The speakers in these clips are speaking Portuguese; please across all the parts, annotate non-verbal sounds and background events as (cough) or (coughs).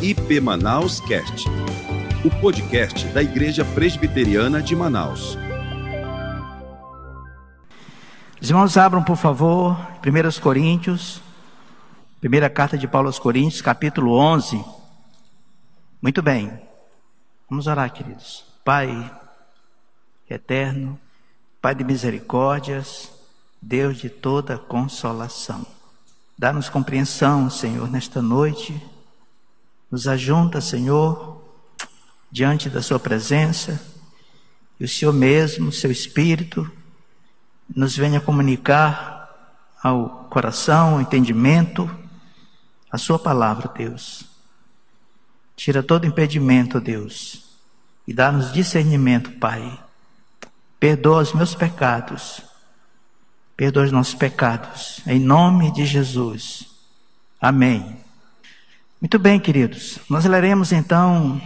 IP Manaus Cast, o podcast da Igreja Presbiteriana de Manaus. Os irmãos abram, por favor, 1 Coríntios, primeira carta de Paulo aos Coríntios, capítulo 11. Muito bem, vamos orar, queridos. Pai eterno, Pai de misericórdias, Deus de toda consolação. Dá-nos compreensão, Senhor, nesta noite. Nos ajunta, Senhor, diante da Sua presença. E o Senhor mesmo, Seu Espírito, nos venha comunicar ao coração, ao entendimento, a Sua palavra, Deus. Tira todo impedimento, Deus, e dá-nos discernimento, Pai. Perdoa os meus pecados perdoa os nossos pecados. Em nome de Jesus. Amém. Muito bem, queridos. Nós leremos então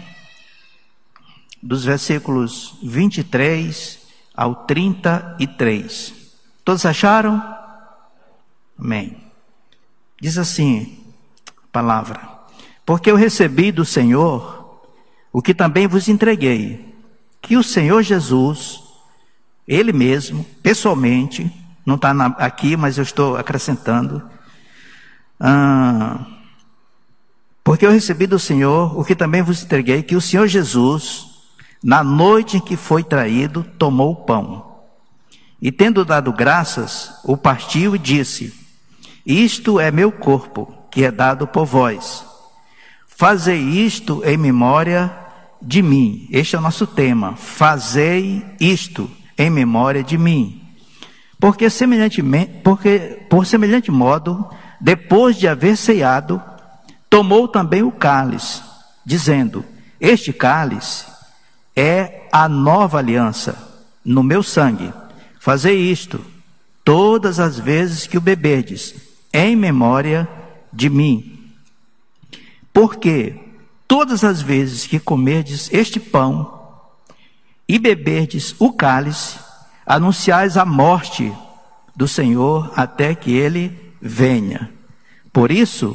dos versículos 23 ao 33. Todos acharam? Amém. Diz assim a palavra: Porque eu recebi do Senhor o que também vos entreguei, que o Senhor Jesus, Ele mesmo, pessoalmente, não está aqui, mas eu estou acrescentando. Ah, porque eu recebi do Senhor o que também vos entreguei, que o Senhor Jesus, na noite em que foi traído, tomou o pão. E tendo dado graças, o partiu e disse: Isto é meu corpo, que é dado por vós. Fazei isto em memória de mim. Este é o nosso tema. Fazei isto em memória de mim. Porque semelhantemente, porque por semelhante modo, depois de haver ceado, tomou também o cálice, dizendo: Este cálice é a nova aliança no meu sangue. Fazei isto todas as vezes que o beberdes, em memória de mim. Porque todas as vezes que comerdes este pão e beberdes o cálice, anunciais a morte do Senhor até que ele venha. Por isso,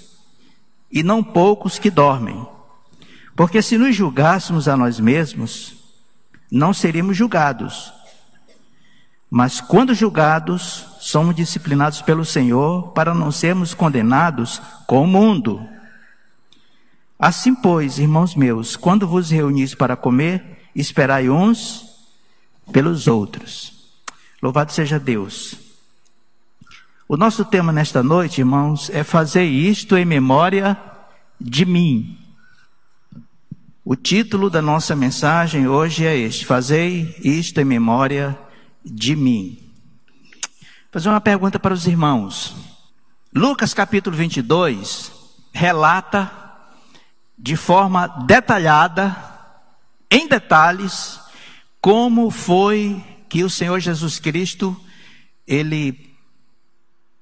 e não poucos que dormem. Porque se nos julgássemos a nós mesmos, não seríamos julgados. Mas quando julgados, somos disciplinados pelo Senhor para não sermos condenados com o mundo. Assim, pois, irmãos meus, quando vos reunis para comer, esperai uns pelos outros. Louvado seja Deus. O nosso tema nesta noite, irmãos, é fazer isto em memória de mim. O título da nossa mensagem hoje é este: Fazei isto em memória de mim. Vou fazer uma pergunta para os irmãos. Lucas capítulo 22 relata de forma detalhada em detalhes como foi que o Senhor Jesus Cristo ele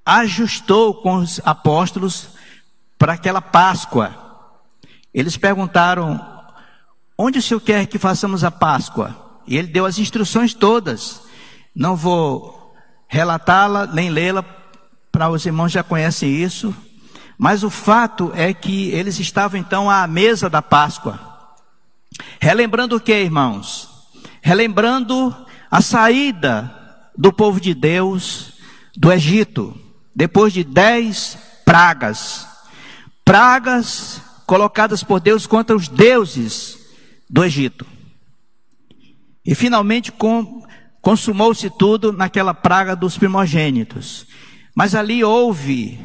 ajustou com os apóstolos para aquela Páscoa. Eles perguntaram: "Onde o Senhor quer que façamos a Páscoa?" E ele deu as instruções todas. Não vou relatá-la nem lê-la, para os irmãos já conhecem isso. Mas o fato é que eles estavam então à mesa da Páscoa. Relembrando o que, irmãos? Relembrando a saída do povo de Deus do Egito, depois de dez pragas. Pragas colocadas por Deus contra os deuses do Egito. E finalmente consumou-se tudo naquela praga dos primogênitos. Mas ali houve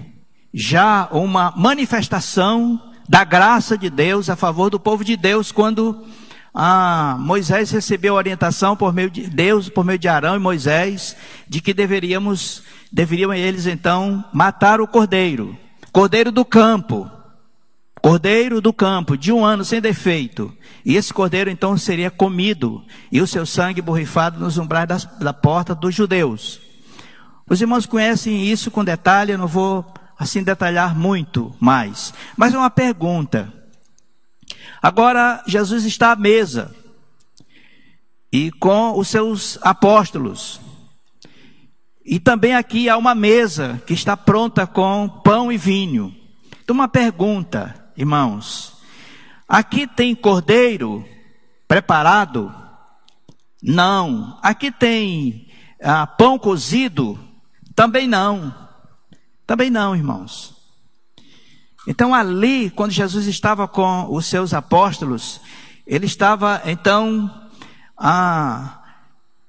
já uma manifestação da graça de Deus a favor do povo de Deus quando ah, Moisés recebeu orientação por meio de Deus, por meio de Arão e Moisés, de que deveríamos, deveriam eles então matar o cordeiro, cordeiro do campo, cordeiro do campo, de um ano sem defeito. E esse cordeiro então seria comido, e o seu sangue borrifado nos umbrais das, da porta dos judeus. Os irmãos conhecem isso com detalhe, eu não vou assim detalhar muito mais. Mas uma pergunta. Agora Jesus está à mesa e com os seus apóstolos. E também aqui há uma mesa que está pronta com pão e vinho. Então, uma pergunta, irmãos: aqui tem cordeiro preparado? Não. Aqui tem ah, pão cozido? Também não. Também não, irmãos. Então, ali, quando Jesus estava com os seus apóstolos, ele estava então ah,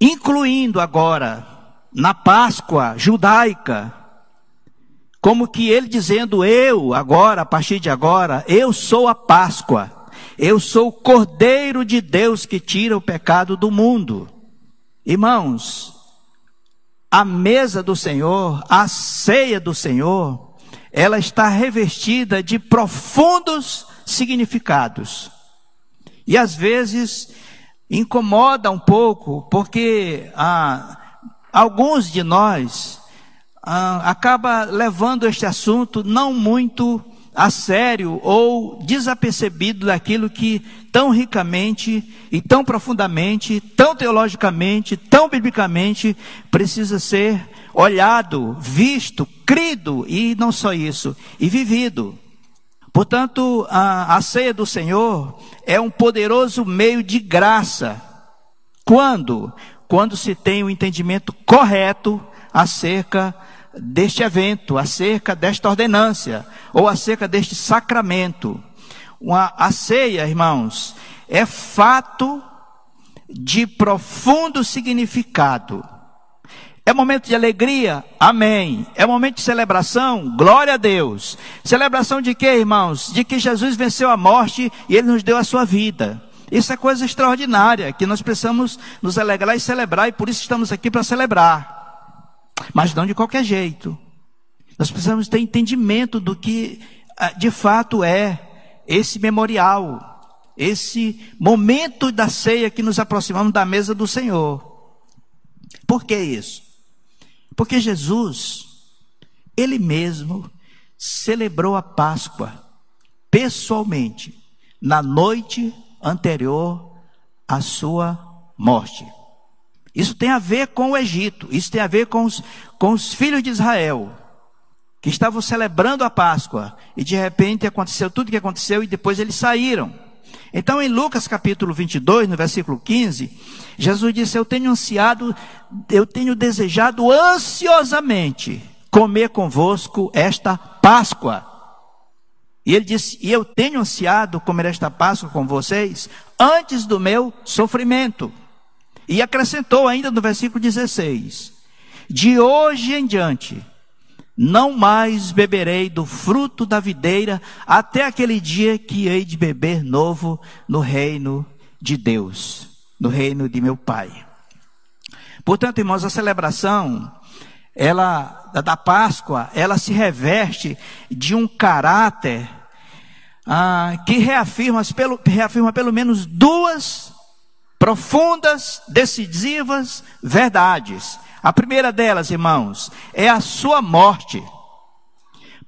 incluindo agora na Páscoa judaica, como que ele dizendo: Eu, agora, a partir de agora, eu sou a Páscoa, eu sou o Cordeiro de Deus que tira o pecado do mundo. Irmãos, a mesa do Senhor, a ceia do Senhor, ela está revestida de profundos significados. E às vezes incomoda um pouco, porque ah, alguns de nós ah, acaba levando este assunto não muito a sério ou desapercebido daquilo que tão ricamente e tão profundamente, tão teologicamente, tão biblicamente precisa ser olhado, visto, crido e não só isso, e vivido. Portanto, a, a ceia do Senhor é um poderoso meio de graça. Quando? Quando se tem o um entendimento correto acerca deste evento, acerca desta ordenância, ou acerca deste sacramento. Uma, a ceia, irmãos, é fato de profundo significado. É momento de alegria? Amém. É momento de celebração? Glória a Deus. Celebração de quê, irmãos? De que Jesus venceu a morte e ele nos deu a sua vida. Isso é coisa extraordinária, que nós precisamos nos alegrar e celebrar, e por isso estamos aqui para celebrar. Mas não de qualquer jeito. Nós precisamos ter entendimento do que ah, de fato é esse memorial, esse momento da ceia que nos aproximamos da mesa do Senhor. Por que isso? Porque Jesus, Ele mesmo, celebrou a Páscoa pessoalmente, na noite anterior à sua morte. Isso tem a ver com o Egito, isso tem a ver com os, com os filhos de Israel, que estavam celebrando a Páscoa, e de repente aconteceu tudo o que aconteceu, e depois eles saíram. Então, em Lucas capítulo 22, no versículo 15, Jesus disse: Eu tenho ansiado, eu tenho desejado ansiosamente comer convosco esta Páscoa. E ele disse: E eu tenho ansiado comer esta Páscoa com vocês antes do meu sofrimento. E acrescentou ainda no versículo 16: De hoje em diante, não mais beberei do fruto da videira, até aquele dia que hei de beber novo no reino de Deus, no reino de meu Pai. Portanto, irmãos, a celebração, ela da Páscoa, ela se reveste de um caráter ah, que reafirma pelo, reafirma pelo menos duas profundas, decisivas verdades. A primeira delas, irmãos, é a sua morte.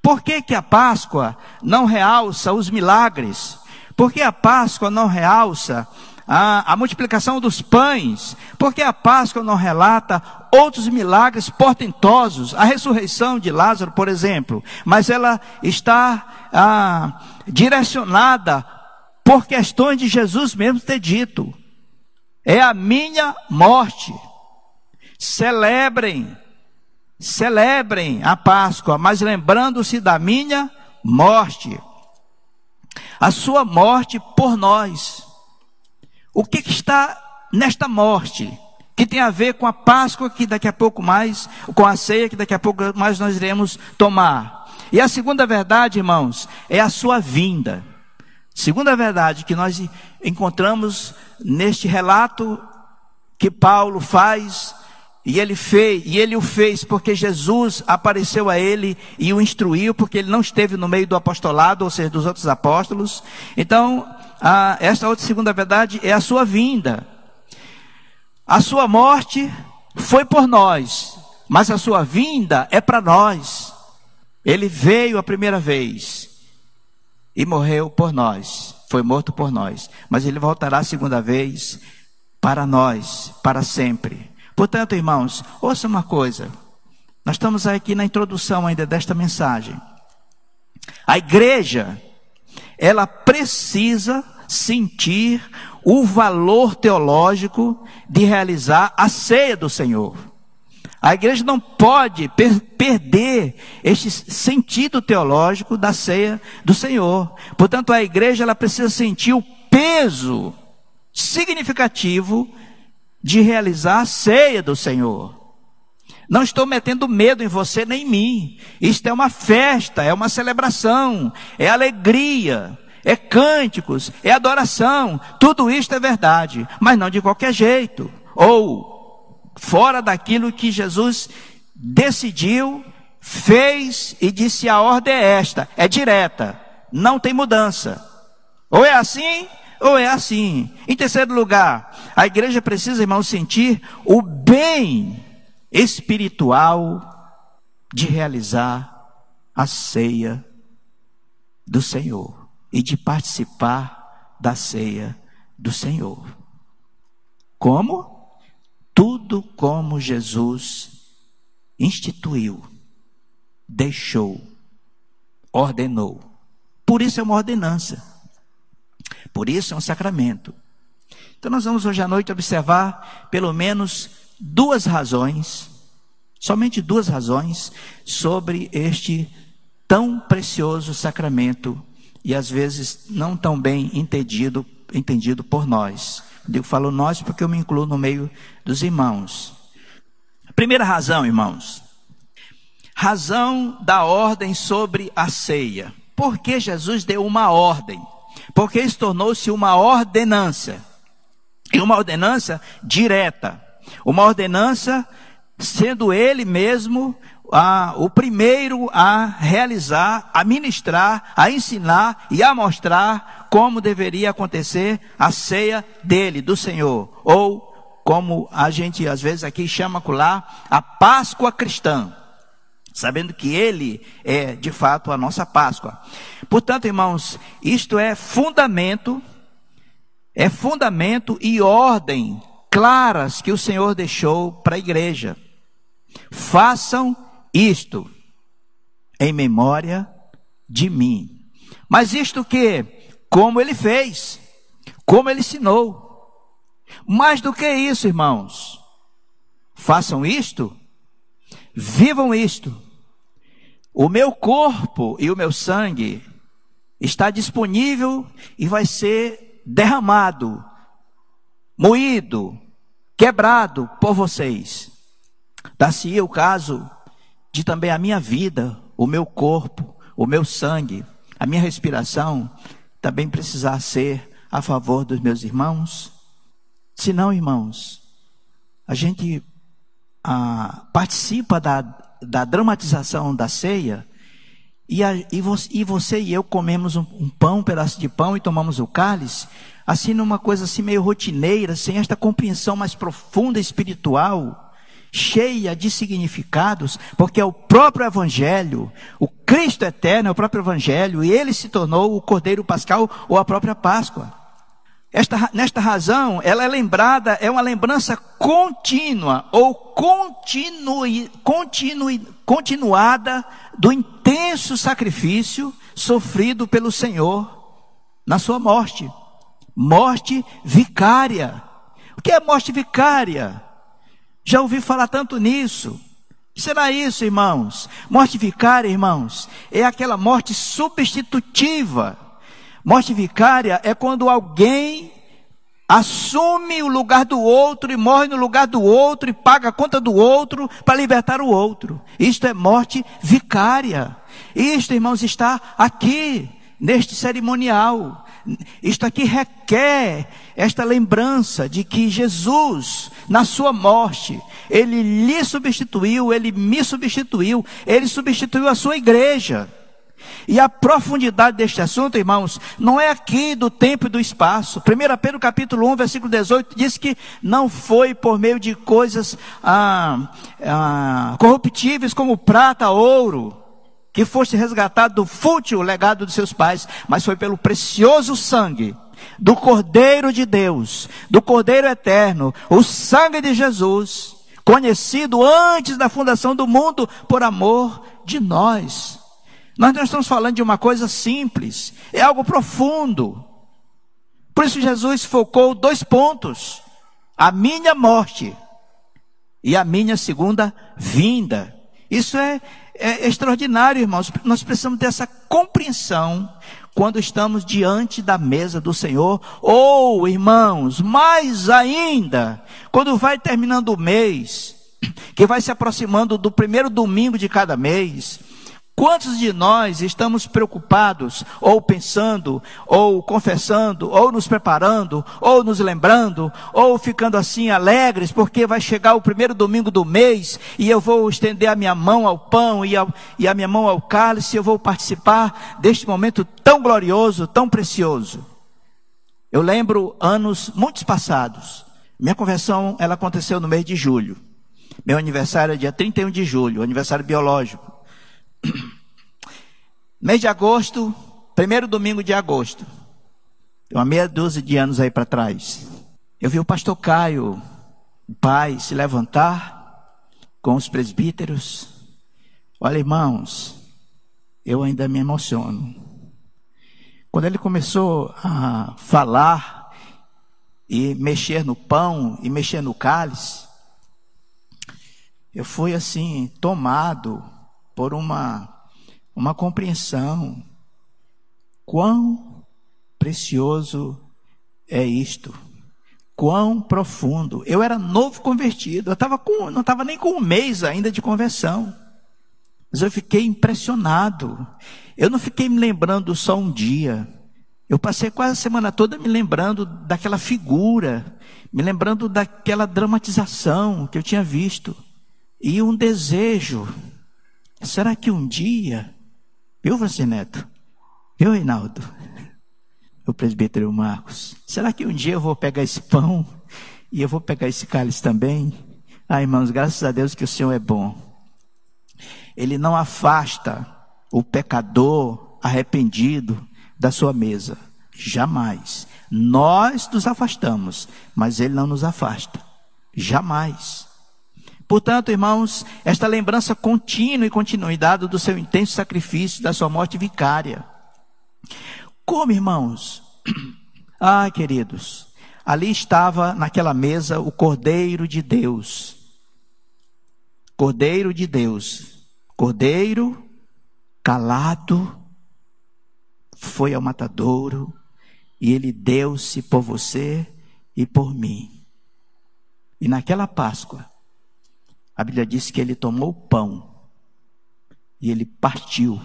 Por que, que a Páscoa não realça os milagres? Por que a Páscoa não realça a, a multiplicação dos pães? Por que a Páscoa não relata outros milagres portentosos? A ressurreição de Lázaro, por exemplo. Mas ela está ah, direcionada por questões de Jesus mesmo ter dito é a minha morte. Celebrem, celebrem a Páscoa, mas lembrando-se da minha morte. A sua morte por nós. O que, que está nesta morte? Que tem a ver com a Páscoa, que daqui a pouco mais, com a ceia, que daqui a pouco mais nós iremos tomar. E a segunda verdade, irmãos, é a sua vinda. Segunda verdade que nós encontramos neste relato que Paulo faz e ele fez, e ele o fez porque Jesus apareceu a ele e o instruiu, porque ele não esteve no meio do apostolado, ou seja, dos outros apóstolos. Então, a, esta outra segunda verdade é a sua vinda. A sua morte foi por nós, mas a sua vinda é para nós. Ele veio a primeira vez e morreu por nós, foi morto por nós, mas ele voltará a segunda vez para nós, para sempre. Portanto, irmãos, ouça uma coisa. Nós estamos aqui na introdução ainda desta mensagem. A igreja, ela precisa sentir o valor teológico de realizar a ceia do Senhor. A igreja não pode per perder este sentido teológico da ceia do Senhor. Portanto, a igreja ela precisa sentir o peso significativo de realizar a ceia do Senhor. Não estou metendo medo em você nem em mim. Isto é uma festa, é uma celebração, é alegria, é cânticos, é adoração. Tudo isto é verdade, mas não de qualquer jeito. Ou fora daquilo que Jesus decidiu, fez e disse: a ordem é esta, é direta, não tem mudança. Ou é assim, ou é assim. Em terceiro lugar, a igreja precisa, irmão, sentir o bem espiritual de realizar a ceia do Senhor e de participar da ceia do Senhor. Como? Tudo como Jesus instituiu, deixou, ordenou. Por isso é uma ordenança. Por isso é um sacramento. Então nós vamos hoje à noite observar pelo menos duas razões, somente duas razões, sobre este tão precioso sacramento e às vezes não tão bem entendido, entendido por nós. Eu falo nós porque eu me incluo no meio dos irmãos. Primeira razão, irmãos, razão da ordem sobre a ceia. Por que Jesus deu uma ordem? Porque isso tornou-se uma ordenança. E uma ordenança direta. Uma ordenança sendo ele mesmo a, o primeiro a realizar, a ministrar, a ensinar e a mostrar como deveria acontecer a ceia dele, do Senhor. Ou, como a gente às vezes aqui chama lá, a Páscoa cristã sabendo que Ele é de fato a nossa Páscoa. Portanto, irmãos, isto é fundamento, é fundamento e ordem claras que o Senhor deixou para a igreja. Façam isto em memória de mim. Mas isto que? Como ele fez, como ele ensinou. Mais do que isso, irmãos, façam isto, vivam isto o meu corpo e o meu sangue está disponível e vai ser derramado, moído, quebrado por vocês. Dá-se o caso de também a minha vida, o meu corpo, o meu sangue, a minha respiração também precisar ser a favor dos meus irmãos? Se não, irmãos, a gente ah, participa da da dramatização da ceia, e, a, e, você, e, você, e eu comemos um, um, pão, um pedaço de pão e tomamos o cálice, assim numa coisa assim meio rotineira, sem esta compreensão mais profunda espiritual, cheia de significados, porque é o próprio Evangelho, o Cristo eterno é o próprio Evangelho, e ele se tornou o Cordeiro Pascal ou a própria Páscoa. Esta, nesta razão, ela é lembrada, é uma lembrança contínua ou continue, continue, continuada do intenso sacrifício sofrido pelo Senhor na sua morte. Morte vicária. O que é morte vicária? Já ouvi falar tanto nisso. Será isso, irmãos? Morte vicária, irmãos, é aquela morte substitutiva Morte vicária é quando alguém assume o lugar do outro e morre no lugar do outro e paga a conta do outro para libertar o outro. Isto é morte vicária. Isto, irmãos, está aqui neste cerimonial, Isto aqui requer esta lembrança de que Jesus, na sua morte, ele lhe substituiu, ele me substituiu, ele substituiu a sua igreja. E a profundidade deste assunto, irmãos, não é aqui do tempo e do espaço. 1 Pedro capítulo 1, versículo 18, diz que não foi por meio de coisas ah, ah, corruptíveis como prata, ouro, que foste resgatado do fútil legado de seus pais, mas foi pelo precioso sangue do Cordeiro de Deus, do Cordeiro eterno, o sangue de Jesus, conhecido antes da fundação do mundo por amor de nós. Nós não estamos falando de uma coisa simples, é algo profundo. Por isso Jesus focou dois pontos: a minha morte e a minha segunda vinda. Isso é, é extraordinário, irmãos. Nós precisamos ter essa compreensão quando estamos diante da mesa do Senhor, ou, irmãos, mais ainda, quando vai terminando o mês, que vai se aproximando do primeiro domingo de cada mês, Quantos de nós estamos preocupados, ou pensando, ou confessando, ou nos preparando, ou nos lembrando, ou ficando assim alegres, porque vai chegar o primeiro domingo do mês e eu vou estender a minha mão ao pão e, ao, e a minha mão ao cálice, e eu vou participar deste momento tão glorioso, tão precioso. Eu lembro anos muitos passados. Minha conversão, ela aconteceu no mês de julho. Meu aniversário é dia 31 de julho, aniversário biológico. (coughs) Mês de agosto, primeiro domingo de agosto, uma meia dúzia de anos aí para trás, eu vi o pastor Caio, o pai, se levantar com os presbíteros. Olha, irmãos, eu ainda me emociono. Quando ele começou a falar e mexer no pão e mexer no cálice, eu fui assim tomado por uma, uma compreensão. Quão precioso é isto. Quão profundo. Eu era novo convertido. Eu tava com, não estava nem com um mês ainda de conversão. Mas eu fiquei impressionado. Eu não fiquei me lembrando só um dia. Eu passei quase a semana toda me lembrando daquela figura, me lembrando daquela dramatização que eu tinha visto. E um desejo Será que um dia, você Neto? Viu, Reinaldo? O presbítero Marcos. Será que um dia eu vou pegar esse pão e eu vou pegar esse cálice também? Ah, irmãos, graças a Deus que o Senhor é bom. Ele não afasta o pecador arrependido da sua mesa. Jamais. Nós nos afastamos, mas ele não nos afasta. Jamais. Portanto, irmãos, esta lembrança contínua e continuidade do seu intenso sacrifício, da sua morte vicária. Como, irmãos? (clears throat) Ah, queridos, ali estava naquela mesa o Cordeiro de Deus. Cordeiro de Deus. Cordeiro calado foi ao matadouro e ele deu-se por você e por mim. E naquela Páscoa, a Bíblia diz que ele tomou o pão e ele partiu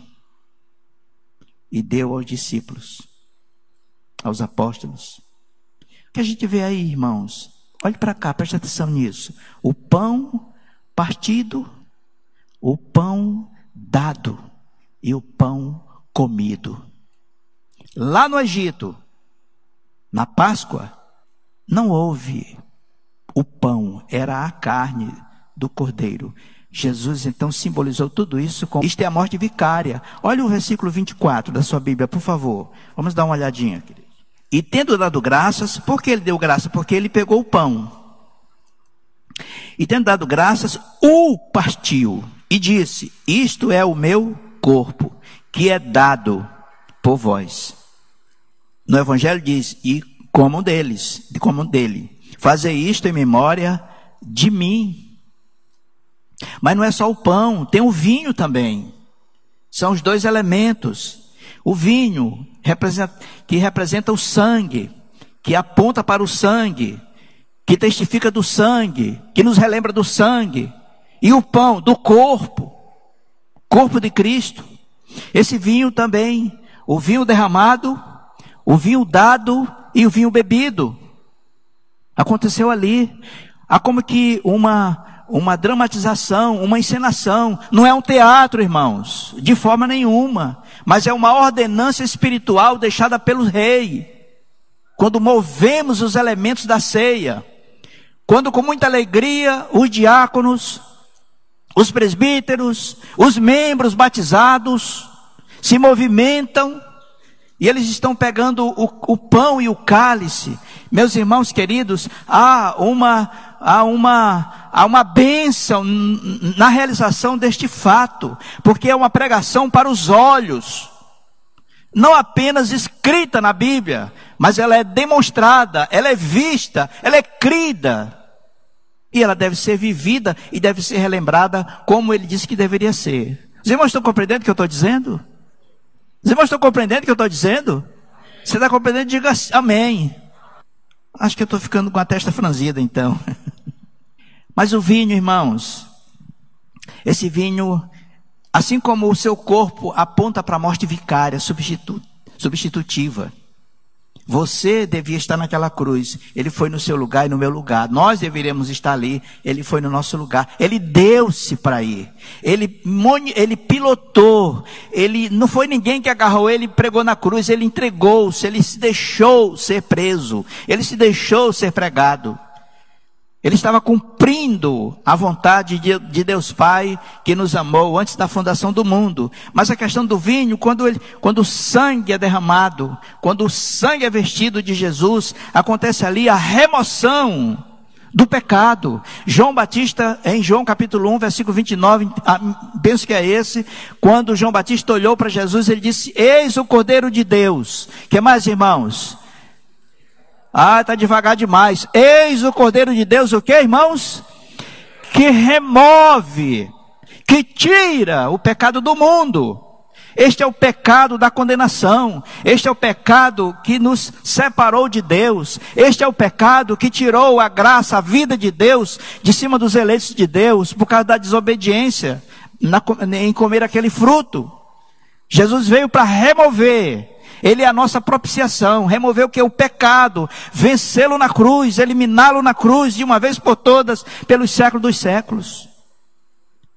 e deu aos discípulos, aos apóstolos. O que a gente vê aí, irmãos? Olhe para cá, preste atenção nisso. O pão partido, o pão dado e o pão comido. Lá no Egito, na Páscoa, não houve o pão, era a carne do Cordeiro. Jesus então simbolizou tudo isso com isto é a morte vicária. Olha o versículo 24 da sua Bíblia, por favor. Vamos dar uma olhadinha, querido. E tendo dado graças, por que ele deu graça? Porque ele pegou o pão. E tendo dado graças, o partiu e disse: Isto é o meu corpo, que é dado por vós. No Evangelho diz: E comam deles, comam dele. Fazer isto em memória de mim. Mas não é só o pão, tem o vinho também. São os dois elementos. O vinho, que representa o sangue, que aponta para o sangue, que testifica do sangue, que nos relembra do sangue. E o pão, do corpo, corpo de Cristo. Esse vinho também, o vinho derramado, o vinho dado e o vinho bebido. Aconteceu ali. Há como que uma uma dramatização, uma encenação, não é um teatro, irmãos, de forma nenhuma, mas é uma ordenança espiritual deixada pelo rei. Quando movemos os elementos da ceia, quando com muita alegria os diáconos, os presbíteros, os membros batizados se movimentam e eles estão pegando o, o pão e o cálice. Meus irmãos queridos, há uma, há uma, há uma bênção na realização deste fato, porque é uma pregação para os olhos, não apenas escrita na Bíblia, mas ela é demonstrada, ela é vista, ela é crida. E ela deve ser vivida e deve ser relembrada como ele disse que deveria ser. Os irmãos estão compreendendo o que eu estou dizendo? Os irmãos estão compreendendo o que eu estou dizendo? Você está compreendendo? Diga amém. Acho que eu estou ficando com a testa franzida então. (laughs) Mas o vinho, irmãos, esse vinho, assim como o seu corpo aponta para a morte vicária, substitu substitutiva. Você devia estar naquela cruz. Ele foi no seu lugar e no meu lugar. Nós deveríamos estar ali. Ele foi no nosso lugar. Ele deu-se para ir. Ele, ele pilotou. Ele não foi ninguém que agarrou ele e pregou na cruz. Ele entregou-se. Ele se deixou ser preso. Ele se deixou ser pregado. Ele estava cumprindo a vontade de, de, Deus Pai, que nos amou antes da fundação do mundo. Mas a questão do vinho, quando, ele, quando o sangue é derramado, quando o sangue é vestido de Jesus, acontece ali a remoção do pecado. João Batista, em João capítulo 1, versículo 29, ah, penso que é esse, quando João Batista olhou para Jesus, ele disse: Eis o Cordeiro de Deus. Que mais, irmãos? Ah, está devagar demais. Eis o Cordeiro de Deus, o que, irmãos? Que remove, que tira o pecado do mundo. Este é o pecado da condenação. Este é o pecado que nos separou de Deus. Este é o pecado que tirou a graça, a vida de Deus de cima dos eleitos de Deus por causa da desobediência na, em comer aquele fruto. Jesus veio para remover ele é a nossa propiciação, remover o que? O pecado, vencê-lo na cruz, eliminá-lo na cruz de uma vez por todas, pelos séculos dos séculos.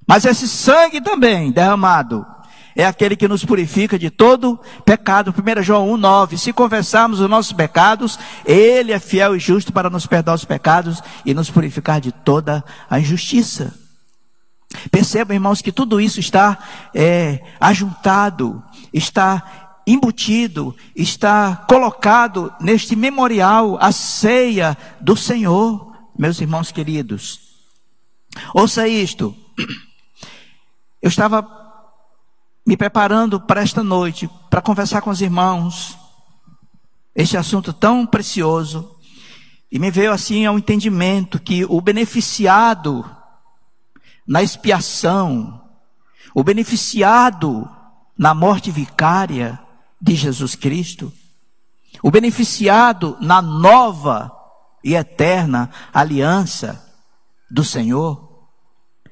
Mas esse sangue também derramado é aquele que nos purifica de todo pecado. 1 João 1, 9. Se confessarmos os nossos pecados, Ele é fiel e justo para nos perdoar os pecados e nos purificar de toda a injustiça. Percebam, irmãos, que tudo isso está é, ajuntado, está embutido, está colocado neste memorial, a ceia do Senhor, meus irmãos queridos. Ouça isto. (clears throat) Eu estava me preparando para esta noite, para conversar com os irmãos, este assunto tão precioso, e me veio assim ao entendimento que o beneficiado na expiação, o beneficiado na morte vicária, de Jesus Cristo, o beneficiado na nova e eterna aliança do Senhor,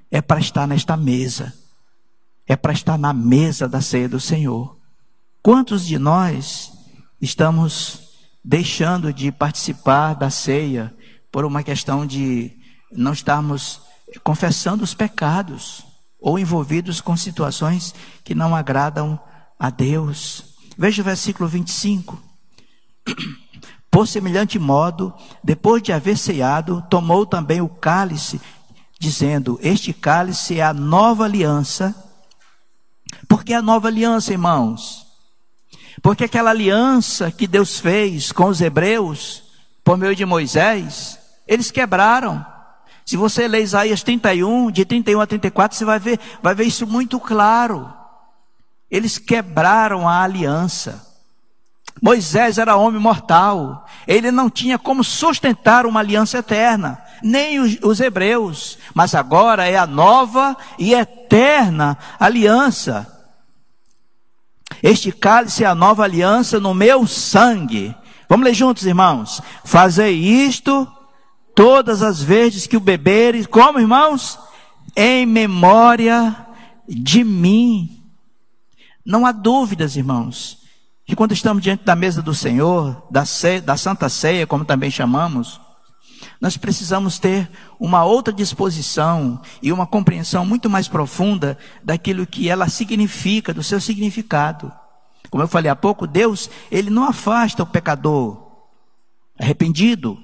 é para estar nesta mesa, é para estar na mesa da ceia do Senhor. Quantos de nós estamos deixando de participar da ceia por uma questão de não estarmos confessando os pecados ou envolvidos com situações que não agradam a Deus? Veja o versículo 25. (clears throat) Por semelhante modo, depois de haver ceado, tomou também o cálice, dizendo: Este cálice é a nova aliança. Por que a nova aliança, irmãos? Porque aquela aliança que Deus fez com os hebreus, por meio de Moisés, eles quebraram. Se você ler Isaías 31, de 31 a 34, você vai ver, vai ver isso muito claro. Eles quebraram a aliança. Moisés era homem mortal. Ele não tinha como sustentar uma aliança eterna, nem os, os, hebreus. Mas agora é a nova e eterna aliança. Este cálice é a nova aliança no meu sangue. Vamos ler juntos, irmãos. Fazei isto todas as vezes que o beberes, como irmãos? Em memória de mim. Não há dúvidas, irmãos, que quando estamos diante da mesa do Senhor, da, ceia, da Santa Ceia, como também chamamos, nós precisamos ter uma outra disposição e uma compreensão muito mais profunda daquilo que ela significa, do seu significado. Como eu falei há pouco, Deus, ele não afasta o pecador arrependido,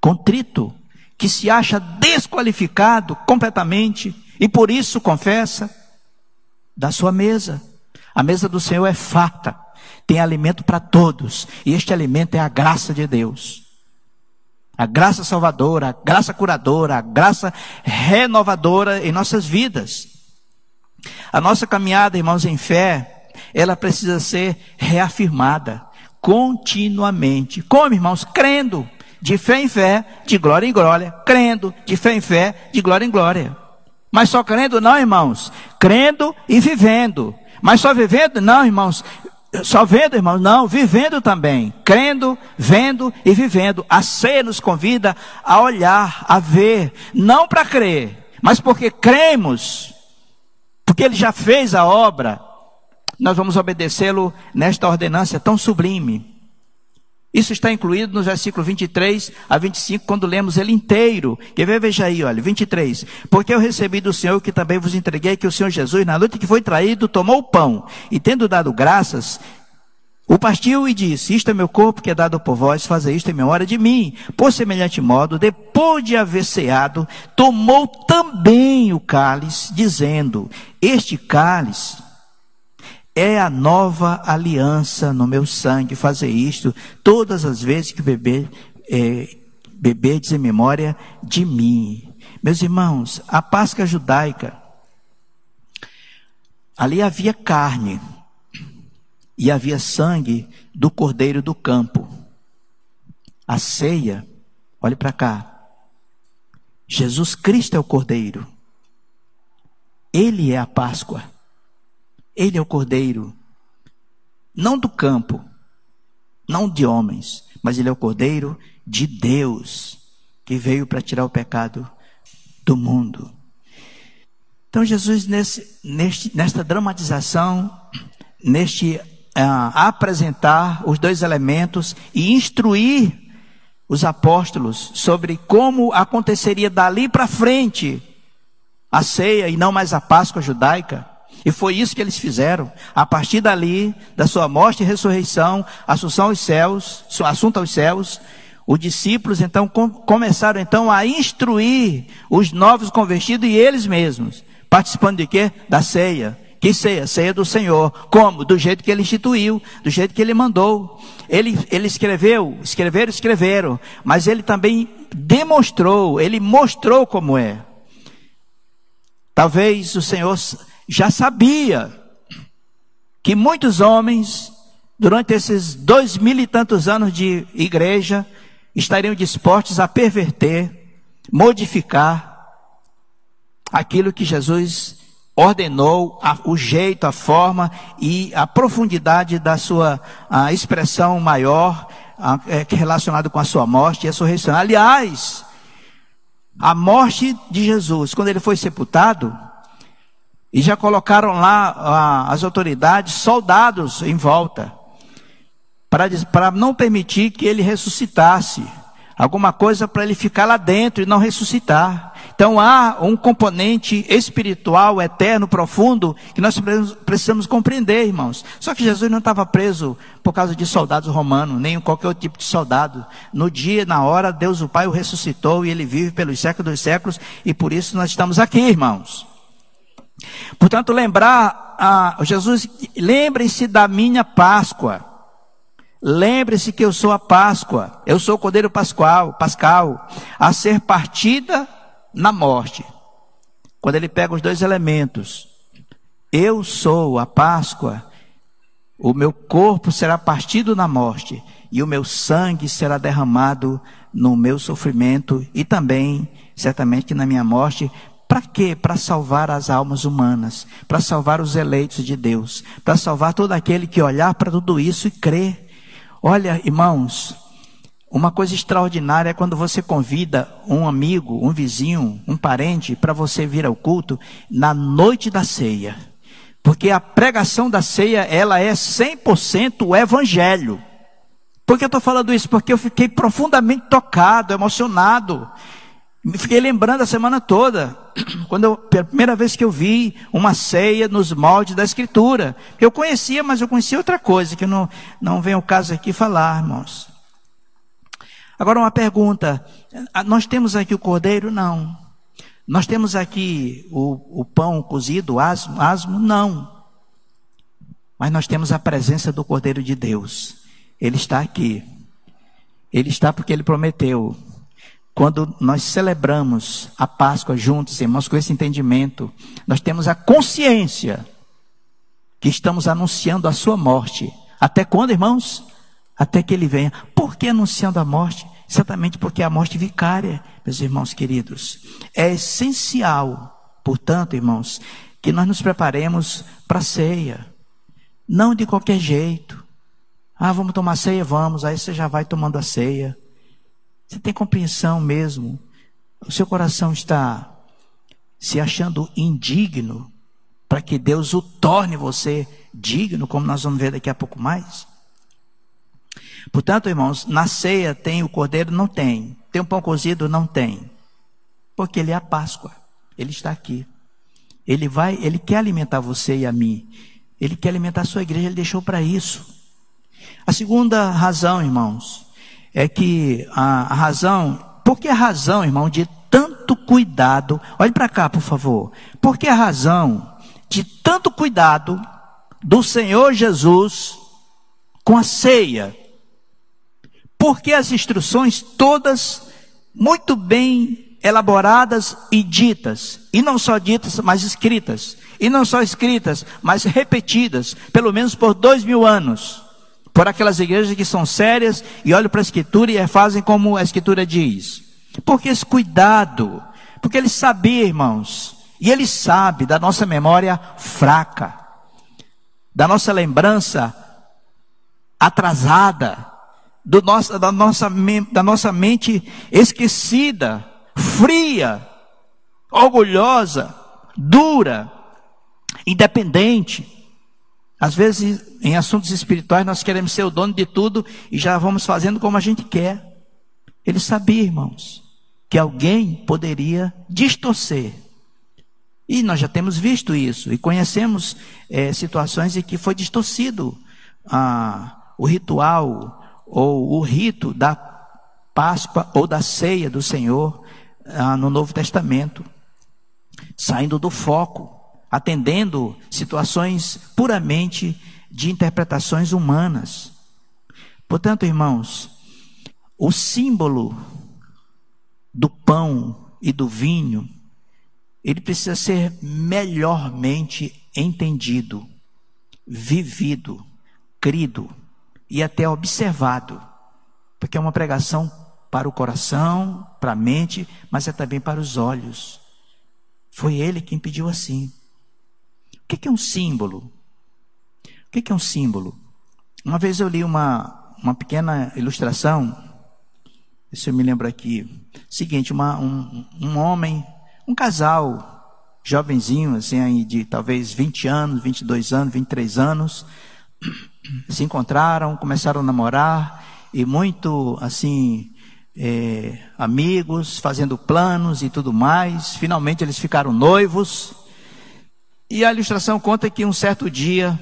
contrito, que se acha desqualificado completamente e por isso confessa da sua mesa. A mesa do Senhor é farta, tem alimento para todos, e este alimento é a graça de Deus. A graça salvadora, a graça curadora, a graça renovadora em nossas vidas. A nossa caminhada, irmãos, em fé, ela precisa ser reafirmada continuamente. Como, irmãos? Crendo. De fé em fé, de glória em glória. Crendo, de fé em fé, de glória em glória. Mas só crendo, não, irmãos. Crendo e vivendo. Mas só vivendo, não, irmãos. Só vendo, irmãos, não, vivendo também. Crendo, vendo e vivendo. A ceia nos convida a olhar, a ver. Não para crer, mas porque cremos. Porque ele já fez a obra nós vamos obedecê-lo nesta ordenança tão sublime. Isso está incluído no versículo 23 a 25, quando lemos ele inteiro. Quer ver? Veja aí, olha, 23. Porque eu recebi do Senhor que também vos entreguei que o Senhor Jesus, na noite que foi traído, tomou o pão e, tendo dado graças, o partiu e disse: Isto é meu corpo que é dado por vós, fazer isto em memória de mim. Por semelhante modo, depois de haver ceado, tomou também o cálice, dizendo: Este cálice é a nova aliança no meu sangue fazer isto todas as vezes que beber, é, beberdes em memória de mim. Meus irmãos, a Páscoa judaica, ali havia carne e havia sangue do cordeiro do campo. A ceia, olhe para cá. Jesus Cristo é o cordeiro. Ele é a Páscoa. Ele é o cordeiro, não do campo, não de homens, mas ele é o cordeiro de Deus, que veio para tirar o pecado do mundo. Então, Jesus, nesse, neste, nesta dramatização, neste uh, apresentar os dois elementos e instruir os apóstolos sobre como aconteceria dali para frente a ceia e não mais a Páscoa judaica, e foi isso que eles fizeram. A partir dali, da sua morte e ressurreição, assunção aos céus, assunto aos céus, os discípulos então com, começaram então a instruir os novos convertidos e eles mesmos, participando de quê? Da ceia. Que ceia? Ceia do Senhor. Como? Do jeito que ele instituiu, do jeito que ele mandou. Ele, ele escreveu, escreveram, escreveram, mas ele também demonstrou, ele mostrou como é. Talvez o Senhor já sabia que muitos homens, durante esses dois mil e tantos anos de igreja, estariam dispostos a perverter, modificar aquilo que Jesus ordenou, a, o jeito, a forma e a profundidade da sua expressão maior a, é, relacionado com a sua morte e a sua ressurreição. Aliás, a morte de Jesus, quando ele foi sepultado, e já colocaram lá as autoridades, soldados em volta, para não permitir que ele ressuscitasse. Alguma coisa para ele ficar lá dentro e não ressuscitar. Então há um componente espiritual, eterno, profundo, que nós precisamos compreender, irmãos. Só que Jesus não estava preso por causa de soldados romanos, nem qualquer outro tipo de soldado. No dia, na hora, Deus o Pai o ressuscitou e ele vive pelos séculos dos séculos, e por isso nós estamos aqui, irmãos. Portanto, lembrar, ah, Jesus, lembrem-se da minha Páscoa. Lembre-se que eu sou a Páscoa, eu sou o Cordeiro Pascual, Pascal, a ser partida na morte. Quando ele pega os dois elementos, eu sou a Páscoa, o meu corpo será partido na morte e o meu sangue será derramado no meu sofrimento e também, certamente, na minha morte, para quê? Para salvar as almas humanas, para salvar os eleitos de Deus, para salvar todo aquele que olhar para tudo isso e crer. Olha, irmãos, uma coisa extraordinária é quando você convida um amigo, um vizinho, um parente para você vir ao culto na noite da ceia. Porque a pregação da ceia, ela é 100% o evangelho. Por que eu estou falando isso? Porque eu fiquei profundamente tocado, emocionado. Fiquei lembrando a semana toda, quando eu, pela primeira vez que eu vi uma ceia nos moldes da Escritura. Eu conhecia, mas eu conhecia outra coisa, que não, não vem o caso aqui falar, irmãos. Agora uma pergunta: ah, nós temos aqui o cordeiro? Não. Nós temos aqui o, o pão cozido, o asmo? Asmo? Não. Mas nós temos a presença do Cordeiro de Deus. Ele está aqui. Ele está porque ele prometeu. Quando nós celebramos a Páscoa juntos, irmãos, com esse entendimento, nós temos a consciência que estamos anunciando a sua morte. Até quando, irmãos? Até que ele venha. Por que anunciando a morte? Exatamente porque é a morte vicária, meus irmãos queridos. É essencial, portanto, irmãos, que nós nos preparemos para a ceia. Não de qualquer jeito. Ah, vamos tomar ceia? Vamos. Aí você já vai tomando a ceia. Você tem compreensão mesmo? O seu coração está se achando indigno para que Deus o torne você digno, como nós vamos ver daqui a pouco mais? Portanto, irmãos, na ceia tem o cordeiro? Não tem. Tem o pão cozido? Não tem. Porque ele é a Páscoa. Ele está aqui. Ele vai, ele quer alimentar você e a mim. Ele quer alimentar a sua igreja, ele deixou para isso. A segunda razão, irmãos, é que a, a razão, por que a razão, irmão, de tanto cuidado? Olhe para cá, por favor. Por que a razão de tanto cuidado do Senhor Jesus com a ceia? Porque as instruções todas muito bem elaboradas e ditas, e não só ditas, mas escritas, e não só escritas, mas repetidas, pelo menos por dois mil anos por aquelas igrejas que são sérias e olham para a Escritura e fazem como a Escritura diz. Porque esse cuidado, porque ele sabia, irmãos, e ele sabe da nossa memória fraca, da nossa lembrança atrasada, do nosso, da, nossa, da nossa mente esquecida, fria, orgulhosa, dura, independente. Às vezes, em assuntos espirituais, nós queremos ser o dono de tudo e já vamos fazendo como a gente quer. Ele sabia, irmãos, que alguém poderia distorcer. E nós já temos visto isso e conhecemos é, situações em que foi distorcido ah, o ritual ou o rito da Páscoa ou da ceia do Senhor ah, no Novo Testamento, saindo do foco atendendo situações puramente de interpretações humanas. Portanto, irmãos, o símbolo do pão e do vinho, ele precisa ser melhormente entendido, vivido, crido e até observado, porque é uma pregação para o coração, para a mente, mas é também para os olhos. Foi ele quem pediu assim. O que é um símbolo? O que é um símbolo? Uma vez eu li uma, uma pequena ilustração, se eu me lembro aqui. Seguinte, uma, um, um homem, um casal, jovenzinho, assim, aí de talvez 20 anos, 22 anos, 23 anos, (clears throat) se encontraram, começaram a namorar, e muito, assim, é, amigos, fazendo planos e tudo mais. Finalmente eles ficaram noivos. E a ilustração conta que um certo dia,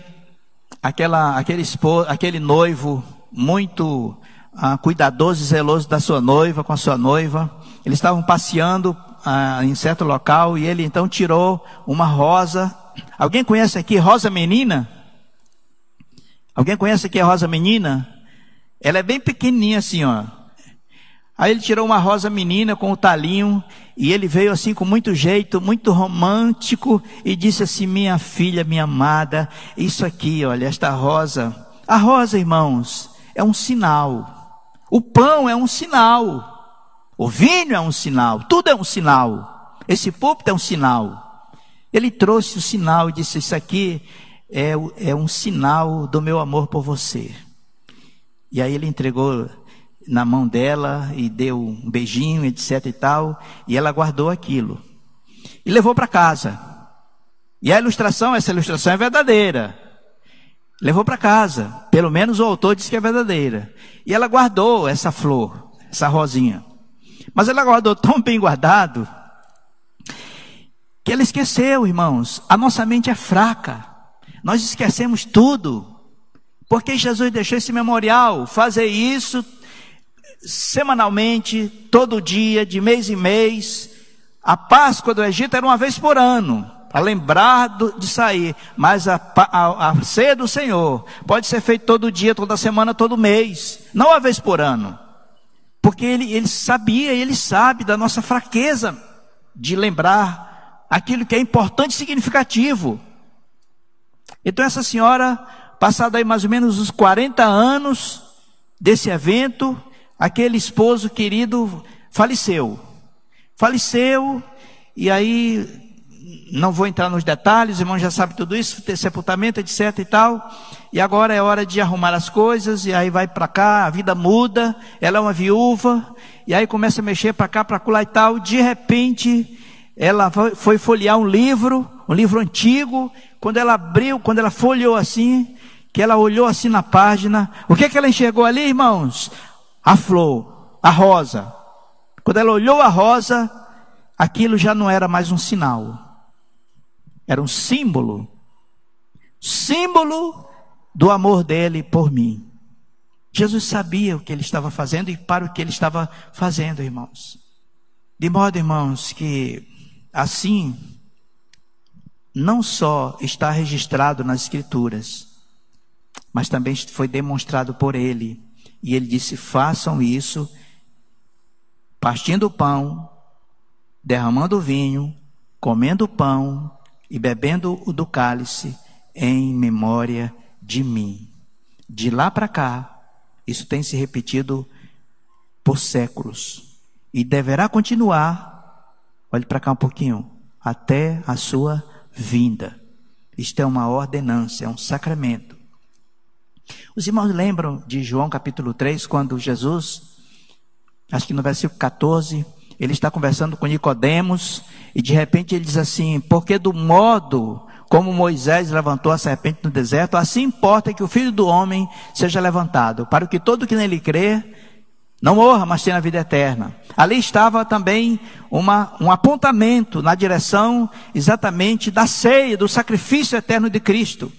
aquela, aquele, esposo, aquele noivo, muito ah, cuidadoso e zeloso da sua noiva, com a sua noiva, eles estavam passeando ah, em certo local e ele então tirou uma rosa. Alguém conhece aqui rosa menina? Alguém conhece aqui a rosa menina? Ela é bem pequenininha assim, ó. Aí ele tirou uma rosa menina com o talinho e ele veio assim com muito jeito, muito romântico e disse assim: Minha filha, minha amada, isso aqui, olha, esta rosa. A rosa, irmãos, é um sinal. O pão é um sinal. O vinho é um sinal. Tudo é um sinal. Esse púlpito é um sinal. Ele trouxe o sinal e disse: Isso aqui é, é um sinal do meu amor por você. E aí ele entregou na mão dela e deu um beijinho, etc e tal, e ela guardou aquilo. E levou para casa. E a ilustração, essa ilustração é verdadeira. Levou para casa. Pelo menos o autor disse que é verdadeira. E ela guardou essa flor, essa rosinha. Mas ela guardou tão bem guardado que ela esqueceu, irmãos. A nossa mente é fraca. Nós esquecemos tudo. Porque Jesus deixou esse memorial, fazer isso semanalmente, todo dia, de mês em mês. A Páscoa do Egito era uma vez por ano, para lembrar do, de sair. Mas a, a, a ceia do Senhor pode ser feita todo dia, toda semana, todo mês, não uma vez por ano. Porque ele, ele sabia, ele sabe da nossa fraqueza de lembrar aquilo que é importante e significativo. Então essa senhora, passada aí mais ou menos os 40 anos desse evento, aquele esposo querido faleceu. Faleceu, e aí, não vou entrar nos detalhes, o irmão já sabe tudo isso, ter sepultamento, etc e tal. E agora é hora de arrumar as coisas, e aí vai para cá, a vida muda, ela é uma viúva, e aí começa a mexer para cá, para lá e tal. De repente, ela foi folhear um livro, um livro antigo, quando ela abriu, quando ela folheou assim, que ela olhou assim na página, o que, que ela enxergou ali, irmãos? A flor, a rosa. Quando ela olhou a rosa, aquilo já não era mais um sinal, era um símbolo símbolo do amor dele por mim. Jesus sabia o que ele estava fazendo e para o que ele estava fazendo, irmãos. De modo, irmãos, que assim não só está registrado nas Escrituras, mas também foi demonstrado por ele e ele disse: façam isso, partindo o pão, derramando o vinho, comendo o pão e bebendo o do cálice, em memória de mim. De lá para cá, isso tem se repetido por séculos e deverá continuar. Olhe para cá um pouquinho, até a sua vinda. Isto é uma ordenança, é um sacramento. Os irmãos lembram de João capítulo 3, quando Jesus, acho que no versículo 14, ele está conversando com Nicodemos e de repente ele diz assim: "Porque do modo como Moisés levantou a serpente no deserto, assim importa que o Filho do homem seja levantado, para que todo que nele crê não morra, mas tenha a vida eterna. Ali estava também uma, um apontamento na direção exatamente da ceia, do sacrifício eterno de Cristo.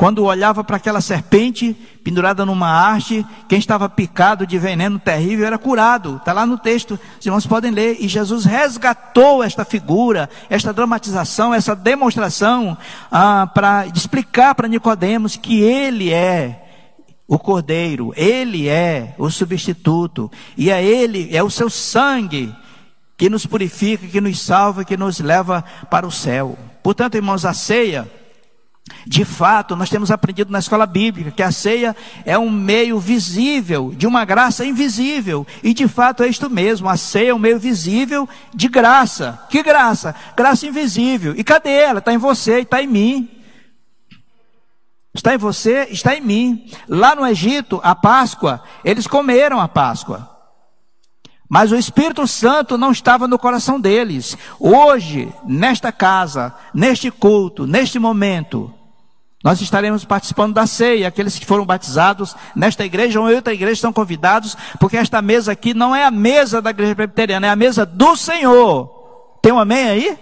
Quando olhava para aquela serpente pendurada numa haste, quem estava picado de veneno terrível era curado. Está lá no texto, os irmãos podem ler. E Jesus resgatou esta figura, esta dramatização, essa demonstração ah, para explicar para Nicodemos que ele é o cordeiro, ele é o substituto, e é ele, é o seu sangue que nos purifica, que nos salva, que nos leva para o céu. Portanto, irmãos, a ceia de fato, nós temos aprendido na escola bíblica que a ceia é um meio visível de uma graça invisível. E de fato é isto mesmo: a ceia é um meio visível de graça. Que graça? Graça invisível. E cadê ela? Está em você, está em mim. Está em você, está em mim. Lá no Egito, a Páscoa, eles comeram a Páscoa. Mas o Espírito Santo não estava no coração deles. Hoje, nesta casa, neste culto, neste momento, nós estaremos participando da ceia. Aqueles que foram batizados nesta igreja ou em outra igreja estão convidados, porque esta mesa aqui não é a mesa da igreja presbiteriana, é a mesa do Senhor. Tem um amém aí?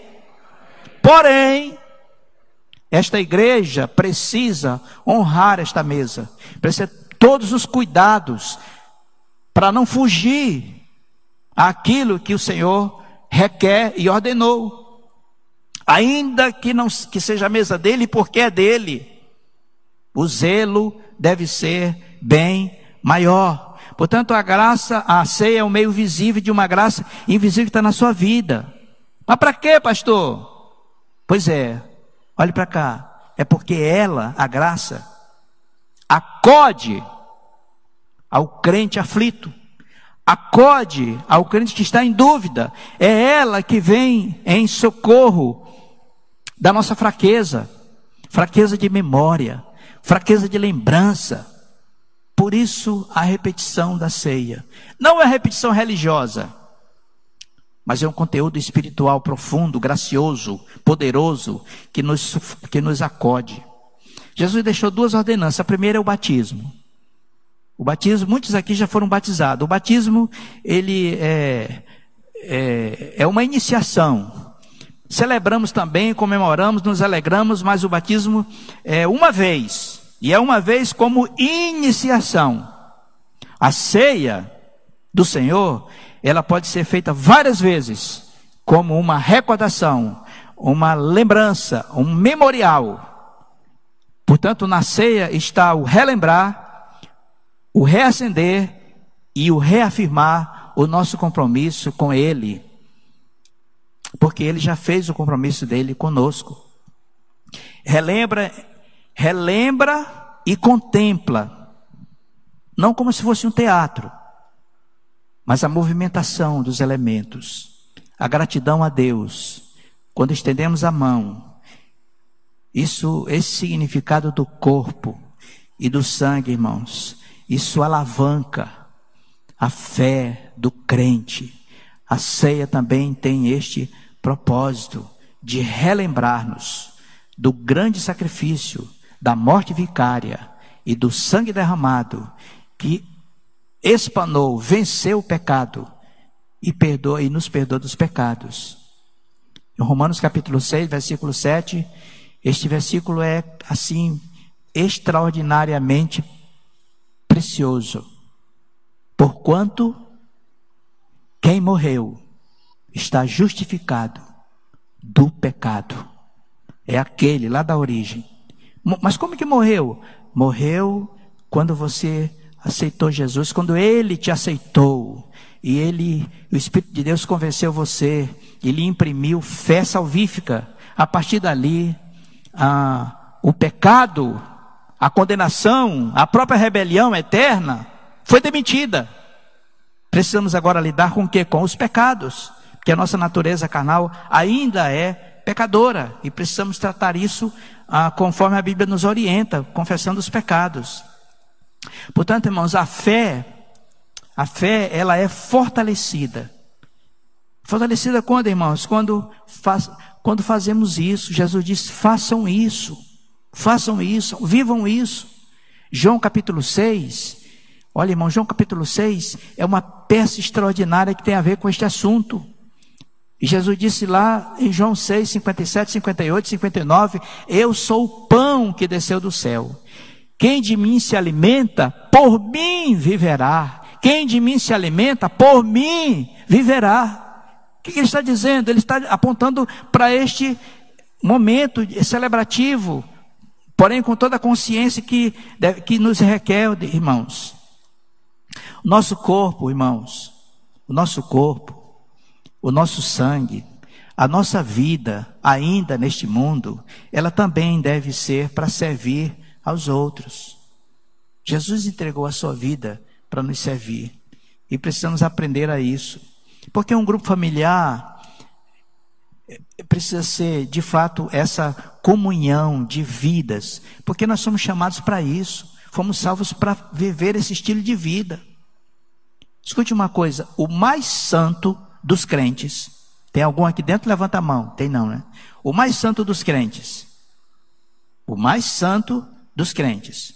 Porém, esta igreja precisa honrar esta mesa, precisa ter todos os cuidados para não fugir aquilo que o Senhor requer e ordenou ainda que não que seja a mesa dele, porque é dele. O zelo deve ser bem maior. Portanto, a graça, a ceia é o meio visível de uma graça invisível que está na sua vida. Mas para quê, pastor? Pois é, olhe para cá. É porque ela, a graça, acode ao crente aflito, acode ao crente que está em dúvida. É ela que vem em socorro da nossa fraqueza, fraqueza de memória, fraqueza de lembrança. Por isso a repetição da ceia. Não é repetição religiosa, mas é um conteúdo espiritual profundo, gracioso, poderoso, que nos, que nos acode. Jesus deixou duas ordenanças. A primeira é o batismo. O batismo, muitos aqui já foram batizados. O batismo, ele é, é, é uma iniciação. Celebramos também, comemoramos, nos alegramos, mas o batismo é uma vez. E é uma vez como iniciação. A ceia do Senhor, ela pode ser feita várias vezes, como uma recordação, uma lembrança, um memorial. Portanto, na ceia está o relembrar, o reacender e o reafirmar o nosso compromisso com Ele. Porque Ele já fez o compromisso dele conosco. Relembra, relembra e contempla. Não como se fosse um teatro, mas a movimentação dos elementos, a gratidão a Deus, quando estendemos a mão. Isso, esse significado do corpo e do sangue, irmãos, isso alavanca a fé do crente. A ceia também tem este propósito de relembrar-nos do grande sacrifício da morte vicária e do sangue derramado que espanou, venceu o pecado e perdoa e nos perdoa dos pecados. Em Romanos capítulo 6, versículo 7, este versículo é assim extraordinariamente precioso. Porquanto quem morreu está justificado do pecado. É aquele lá da origem. Mas como que morreu? Morreu quando você aceitou Jesus, quando ele te aceitou. E ele, o Espírito de Deus convenceu você, ele imprimiu fé salvífica. A partir dali, a, o pecado a condenação, a própria rebelião eterna foi demitida. Precisamos agora lidar com o que? Com os pecados, porque a nossa natureza carnal ainda é pecadora e precisamos tratar isso ah, conforme a Bíblia nos orienta, confessando os pecados. Portanto, irmãos, a fé, a fé, ela é fortalecida. Fortalecida quando, irmãos? Quando, faz, quando fazemos isso. Jesus disse: façam isso. Façam isso, vivam isso. João capítulo 6, olha irmão, João capítulo 6 é uma peça extraordinária que tem a ver com este assunto. E Jesus disse lá em João 6, 57, 58, 59: Eu sou o pão que desceu do céu. Quem de mim se alimenta, por mim viverá. Quem de mim se alimenta, por mim viverá. O que ele está dizendo? Ele está apontando para este momento celebrativo, porém com toda a consciência que, que nos requer, irmãos. Nosso corpo, irmãos, o nosso corpo, o nosso sangue, a nossa vida, ainda neste mundo, ela também deve ser para servir aos outros. Jesus entregou a sua vida para nos servir e precisamos aprender a isso, porque um grupo familiar precisa ser, de fato, essa comunhão de vidas, porque nós somos chamados para isso, fomos salvos para viver esse estilo de vida. Escute uma coisa: o mais santo dos crentes, tem algum aqui dentro? Levanta a mão. Tem não, né? O mais santo dos crentes, o mais santo dos crentes,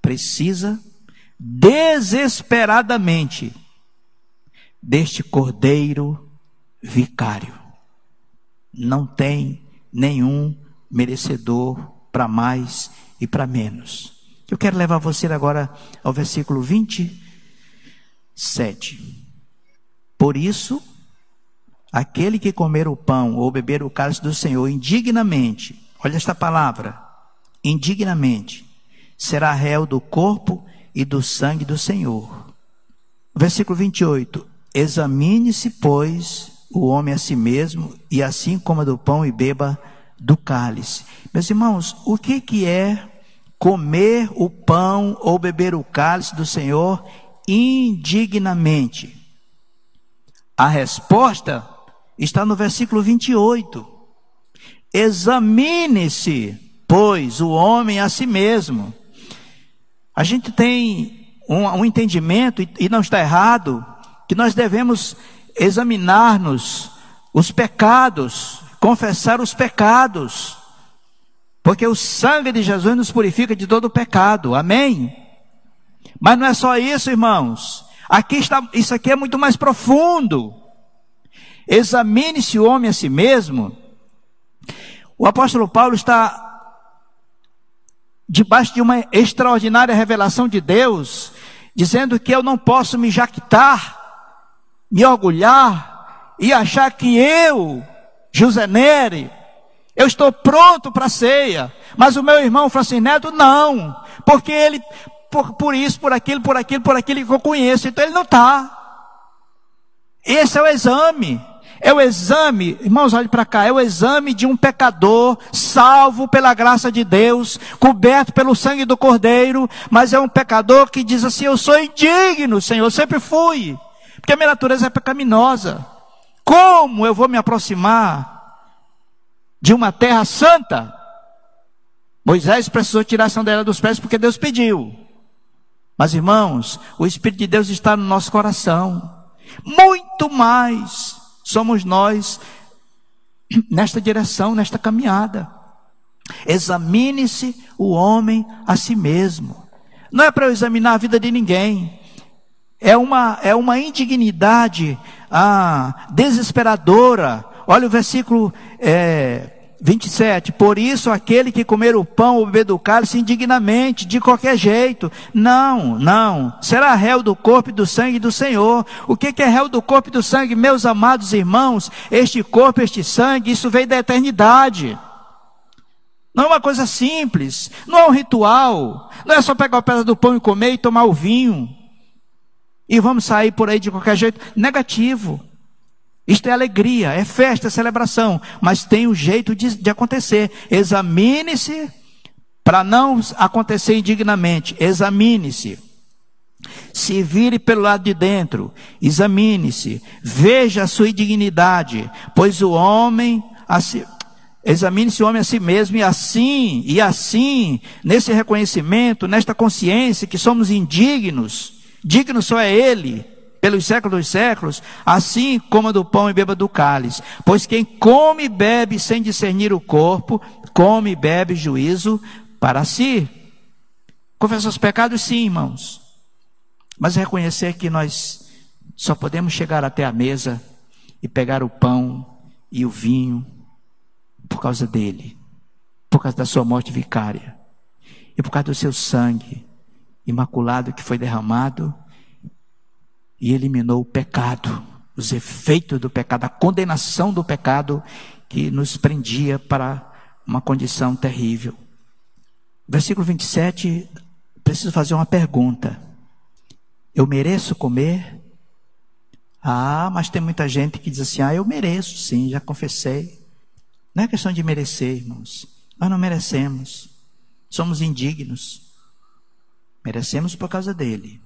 precisa desesperadamente deste cordeiro vicário não tem nenhum merecedor para mais e para menos. Eu quero levar você agora ao versículo 27. Por isso, aquele que comer o pão ou beber o cálice do Senhor indignamente, olha esta palavra, indignamente, será réu do corpo e do sangue do Senhor. Versículo 28. Examine-se, pois, o homem a si mesmo, e assim coma do pão e beba do cálice. Meus irmãos, o que, que é comer o pão ou beber o cálice do Senhor indignamente? A resposta está no versículo 28. Examine-se, pois, o homem a si mesmo. A gente tem um, um entendimento, e não está errado, que nós devemos examinar-nos os pecados, confessar os pecados, porque o sangue de Jesus nos purifica de todo pecado, amém? Mas não é só isso, irmãos, aqui está, isso aqui é muito mais profundo. Examine-se o homem a si mesmo. O apóstolo Paulo está debaixo de uma extraordinária revelação de Deus, dizendo que eu não posso me jactar, me orgulhar e achar que eu, José Neri, eu estou pronto para a ceia. Mas o meu irmão Francineto não, porque ele, por, por isso, por aquilo, por aquilo, por aquilo que eu conheço, então ele não está. Esse é o exame. É o exame, irmãos, olhe para cá, é o exame de um pecador salvo pela graça de Deus, coberto pelo sangue do Cordeiro, mas é um pecador que diz assim: Eu sou indigno, Senhor, eu sempre fui, porque a minha natureza é pecaminosa. Como eu vou me aproximar de uma terra santa? Moisés precisou tirar a sandália dos pés porque Deus pediu. Mas irmãos, o Espírito de Deus está no nosso coração. Muito mais somos nós nesta direção, nesta caminhada. Examine-se o homem a si mesmo. Não é para eu examinar a vida de ninguém. É uma, é uma indignidade ah, desesperadora. Olha o versículo é, 27. Por isso, aquele que comer o pão ou beber do cálice indignamente, de qualquer jeito. Não, não. Será réu do corpo e do sangue do Senhor. O que é réu do corpo e do sangue? Meus amados irmãos, este corpo, este sangue, isso veio da eternidade. Não é uma coisa simples. Não é um ritual. Não é só pegar o pedaço do pão e comer e tomar o vinho. E vamos sair por aí de qualquer jeito. Negativo. Isto é alegria, é festa, é celebração, mas tem um jeito de, de acontecer. Examine-se para não acontecer indignamente. Examine-se. Se vire pelo lado de dentro, examine-se, veja a sua indignidade, pois o homem, examine-se o homem a si mesmo, e assim, e assim, nesse reconhecimento, nesta consciência que somos indignos, digno só é Ele, pelos séculos dos séculos, assim coma do pão e beba do cálice. Pois quem come e bebe sem discernir o corpo, come e bebe juízo para si. Confessar os pecados, sim, irmãos. Mas reconhecer que nós só podemos chegar até a mesa e pegar o pão e o vinho por causa dele, por causa da sua morte vicária e por causa do seu sangue imaculado que foi derramado e eliminou o pecado, os efeitos do pecado, a condenação do pecado que nos prendia para uma condição terrível. Versículo 27, preciso fazer uma pergunta. Eu mereço comer? Ah, mas tem muita gente que diz assim: ah, eu mereço, sim, já confessei. Não é questão de merecer, irmãos. Nós não merecemos. Somos indignos. Merecemos por causa dele.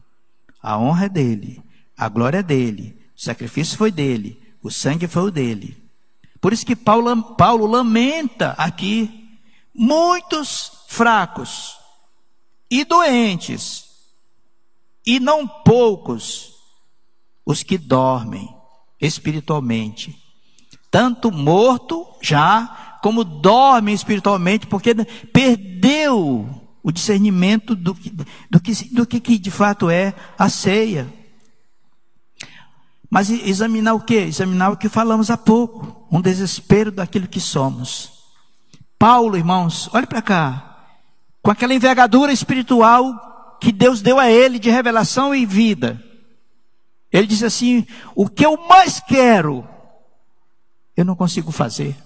A honra é dele. A glória é dele, o sacrifício foi dele, o sangue foi o dele. Por isso que Paulo, Paulo lamenta aqui muitos fracos e doentes, e não poucos os que dormem espiritualmente, tanto morto já, como dormem espiritualmente, porque perdeu o discernimento do que, do que, do que de fato é a ceia. Mas examinar o que? Examinar o que falamos há pouco. Um desespero daquilo que somos. Paulo, irmãos, olhe para cá. Com aquela envergadura espiritual que Deus deu a ele de revelação e vida. Ele disse assim: O que eu mais quero, eu não consigo fazer.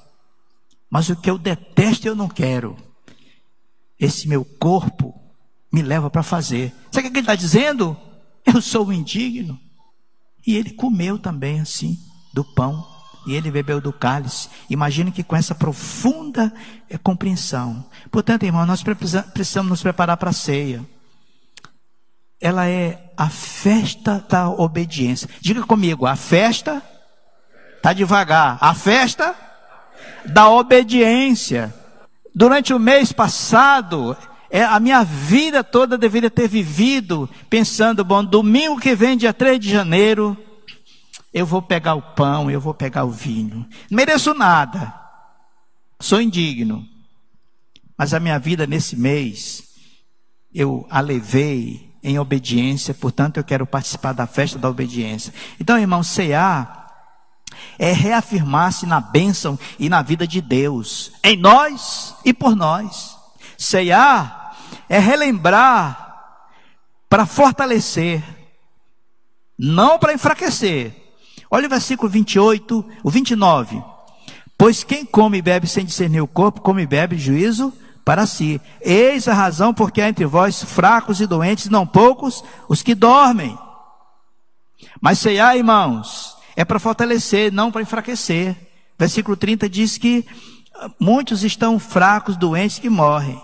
Mas o que eu detesto, eu não quero. Esse meu corpo me leva para fazer. Sabe o que ele está dizendo? Eu sou indigno. E ele comeu também assim do pão e ele bebeu do cálice. Imagine que com essa profunda eh, compreensão. Portanto, irmão, nós precisamos nos preparar para a ceia. Ela é a festa da obediência. Diga comigo, a festa tá devagar. A festa da obediência. Durante o mês passado, é, a minha vida toda deveria ter vivido pensando, bom, domingo que vem, dia 3 de janeiro, eu vou pegar o pão, eu vou pegar o vinho. Não mereço nada. Sou indigno. Mas a minha vida nesse mês, eu a levei em obediência, portanto eu quero participar da festa da obediência. Então, irmão, cear é reafirmar-se na bênção e na vida de Deus, em nós e por nós. Cear é relembrar para fortalecer, não para enfraquecer. Olha o versículo 28, o 29. Pois quem come e bebe sem discernir o corpo, come e bebe juízo para si. Eis a razão porque há entre vós fracos e doentes, não poucos, os que dormem. Mas ceiar, irmãos, é para fortalecer, não para enfraquecer. Versículo 30 diz que muitos estão fracos, doentes, que morrem.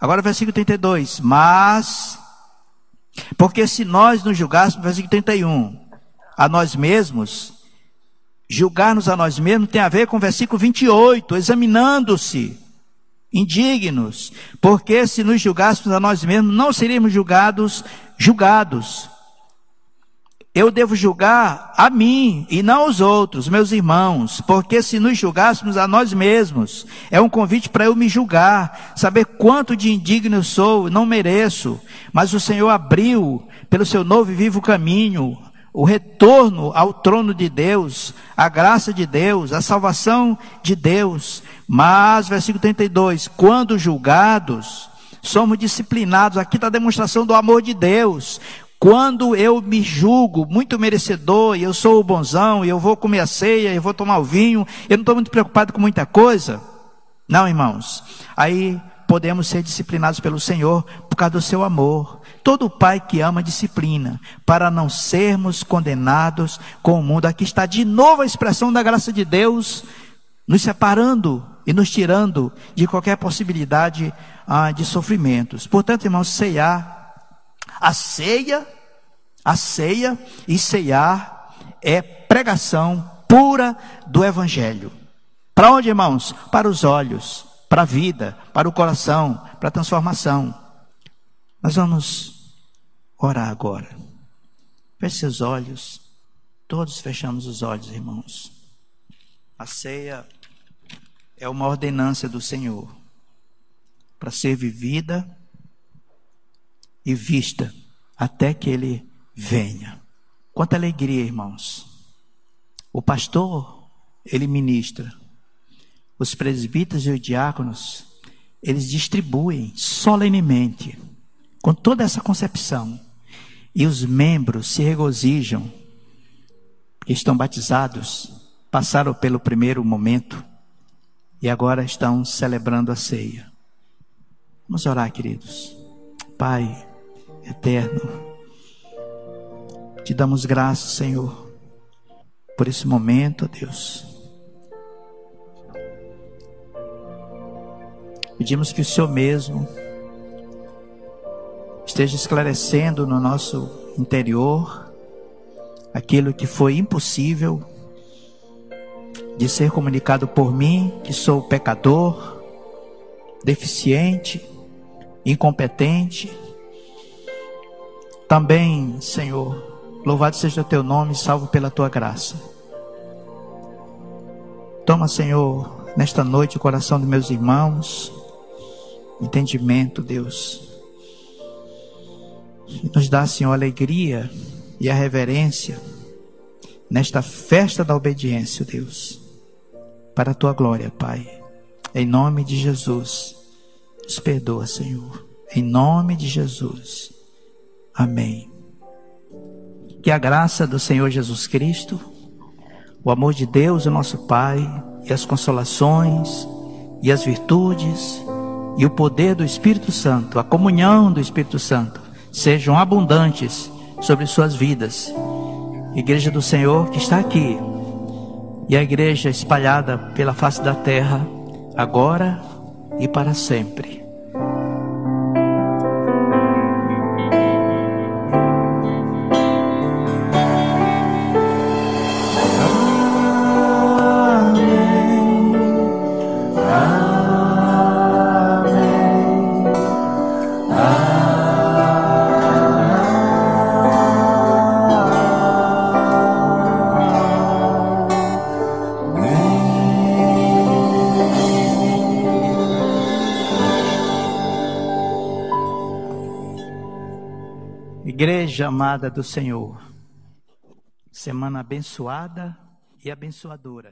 Agora, versículo 32. Mas, porque se nós nos julgássemos, versículo 31, a nós mesmos, julgar-nos a nós mesmos tem a ver com o versículo 28, examinando-se, indignos, porque se nos julgássemos a nós mesmos, não seríamos julgados, julgados eu devo julgar a mim e não os outros, meus irmãos, porque se nos julgássemos a nós mesmos, é um convite para eu me julgar, saber quanto de indigno sou, não mereço, mas o Senhor abriu pelo seu novo e vivo caminho o retorno ao trono de Deus, a graça de Deus, a salvação de Deus. Mas, versículo 32, quando julgados, somos disciplinados. Aqui está a demonstração do amor de Deus. Quando eu me julgo muito merecedor, e eu sou o bonzão, e eu vou comer a ceia, eu vou tomar o vinho, eu não estou muito preocupado com muita coisa. Não, irmãos. Aí podemos ser disciplinados pelo Senhor por causa do seu amor. Todo pai que ama disciplina, para não sermos condenados com o mundo. Aqui está de novo a expressão da graça de Deus, nos separando e nos tirando de qualquer possibilidade ah, de sofrimentos. Portanto, irmãos, ceiar a ceia, a ceia e ceiar é pregação pura do Evangelho. Para onde, irmãos? Para os olhos, para a vida, para o coração, para a transformação. Nós vamos orar agora. Feche seus olhos. Todos fechamos os olhos, irmãos. A ceia é uma ordenança do Senhor para ser vivida e vista até que ele venha. Quanta alegria, irmãos. O pastor, ele ministra. Os presbíteros e os diáconos, eles distribuem solenemente, com toda essa concepção. E os membros se regozijam, que estão batizados, passaram pelo primeiro momento e agora estão celebrando a ceia. Vamos orar, queridos. Pai, eterno. Te damos graças, Senhor, por esse momento, Deus. Pedimos que o Senhor mesmo esteja esclarecendo no nosso interior aquilo que foi impossível de ser comunicado por mim, que sou pecador, deficiente, incompetente também, Senhor, louvado seja o teu nome, salvo pela tua graça. Toma, Senhor, nesta noite o coração dos meus irmãos, entendimento, Deus. E nos dá, Senhor, a alegria e a reverência nesta festa da obediência, Deus, para a tua glória, Pai. Em nome de Jesus, nos perdoa, Senhor. Em nome de Jesus. Amém. Que a graça do Senhor Jesus Cristo, o amor de Deus, o nosso Pai, e as consolações, e as virtudes, e o poder do Espírito Santo, a comunhão do Espírito Santo, sejam abundantes sobre suas vidas. Igreja do Senhor que está aqui, e a igreja espalhada pela face da terra, agora e para sempre. Igreja amada do Senhor, semana abençoada e abençoadora.